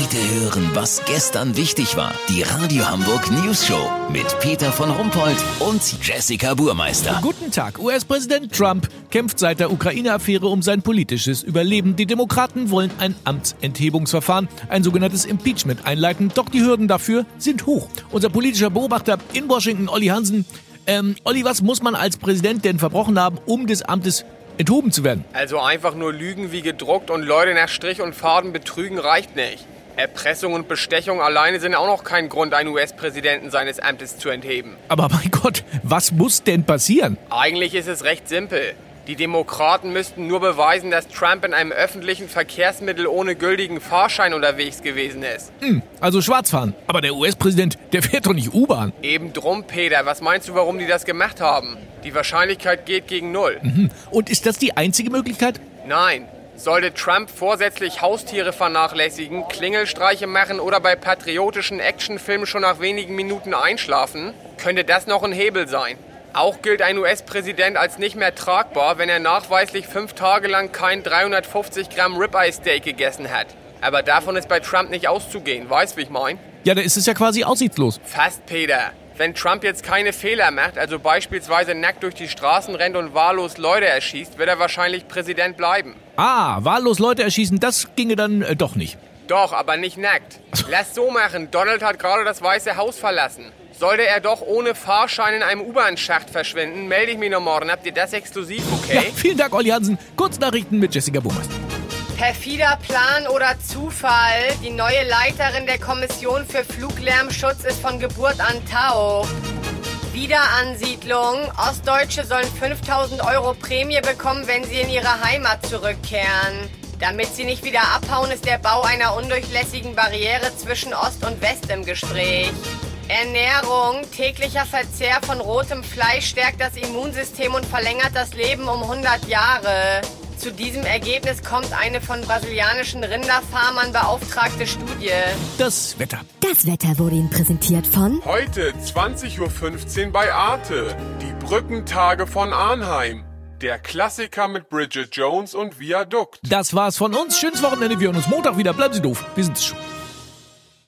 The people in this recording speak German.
Heute hören, was gestern wichtig war. Die Radio Hamburg News Show mit Peter von Rumpold und Jessica Burmeister. Guten Tag. US-Präsident Trump kämpft seit der Ukraine-Affäre um sein politisches Überleben. Die Demokraten wollen ein Amtsenthebungsverfahren, ein sogenanntes Impeachment einleiten. Doch die Hürden dafür sind hoch. Unser politischer Beobachter in Washington, Olli Hansen. Ähm, Olli, was muss man als Präsident denn verbrochen haben, um des Amtes enthoben zu werden? Also einfach nur lügen wie gedruckt und Leute nach Strich und Faden betrügen reicht nicht. Erpressung und Bestechung alleine sind auch noch kein Grund, einen US-Präsidenten seines Amtes zu entheben. Aber mein Gott, was muss denn passieren? Eigentlich ist es recht simpel. Die Demokraten müssten nur beweisen, dass Trump in einem öffentlichen Verkehrsmittel ohne gültigen Fahrschein unterwegs gewesen ist. Hm, also schwarz fahren. Aber der US-Präsident, der fährt doch nicht U-Bahn. Eben drum, Peter. Was meinst du, warum die das gemacht haben? Die Wahrscheinlichkeit geht gegen null. Mhm. Und ist das die einzige Möglichkeit? Nein. Sollte Trump vorsätzlich Haustiere vernachlässigen, Klingelstreiche machen oder bei patriotischen Actionfilmen schon nach wenigen Minuten einschlafen, könnte das noch ein Hebel sein. Auch gilt ein US-Präsident als nicht mehr tragbar, wenn er nachweislich fünf Tage lang kein 350 Gramm Ribeye Steak gegessen hat. Aber davon ist bei Trump nicht auszugehen, weißt wie ich mein? Ja, da ist es ja quasi aussichtslos. Fast, Peter. Wenn Trump jetzt keine Fehler macht, also beispielsweise nackt durch die Straßen rennt und wahllos Leute erschießt, wird er wahrscheinlich Präsident bleiben. Ah, wahllos Leute erschießen, das ginge dann äh, doch nicht. Doch, aber nicht nackt. Lass so machen. Donald hat gerade das Weiße Haus verlassen. Sollte er doch ohne Fahrschein in einem U-Bahn-Schacht verschwinden, melde ich mich noch morgen. Habt ihr das exklusiv, okay? Ja, vielen Dank, Olli Hansen. Kurznachrichten mit Jessica Burmeister. Perfider Plan oder Zufall? Die neue Leiterin der Kommission für Fluglärmschutz ist von Geburt an Tao. Wiederansiedlung. Ostdeutsche sollen 5000 Euro Prämie bekommen, wenn sie in ihre Heimat zurückkehren. Damit sie nicht wieder abhauen, ist der Bau einer undurchlässigen Barriere zwischen Ost und West im Gespräch. Ernährung, täglicher Verzehr von rotem Fleisch stärkt das Immunsystem und verlängert das Leben um 100 Jahre. Zu diesem Ergebnis kommt eine von brasilianischen Rinderfarmern beauftragte Studie. Das Wetter. Das Wetter wurde Ihnen präsentiert von Heute 20.15 Uhr bei Arte. Die Brückentage von Arnheim. Der Klassiker mit Bridget Jones und Viadukt. Das war's von uns. Schönes Wochenende. Wir hören uns Montag wieder. Bleiben Sie doof. Wir sind's schon.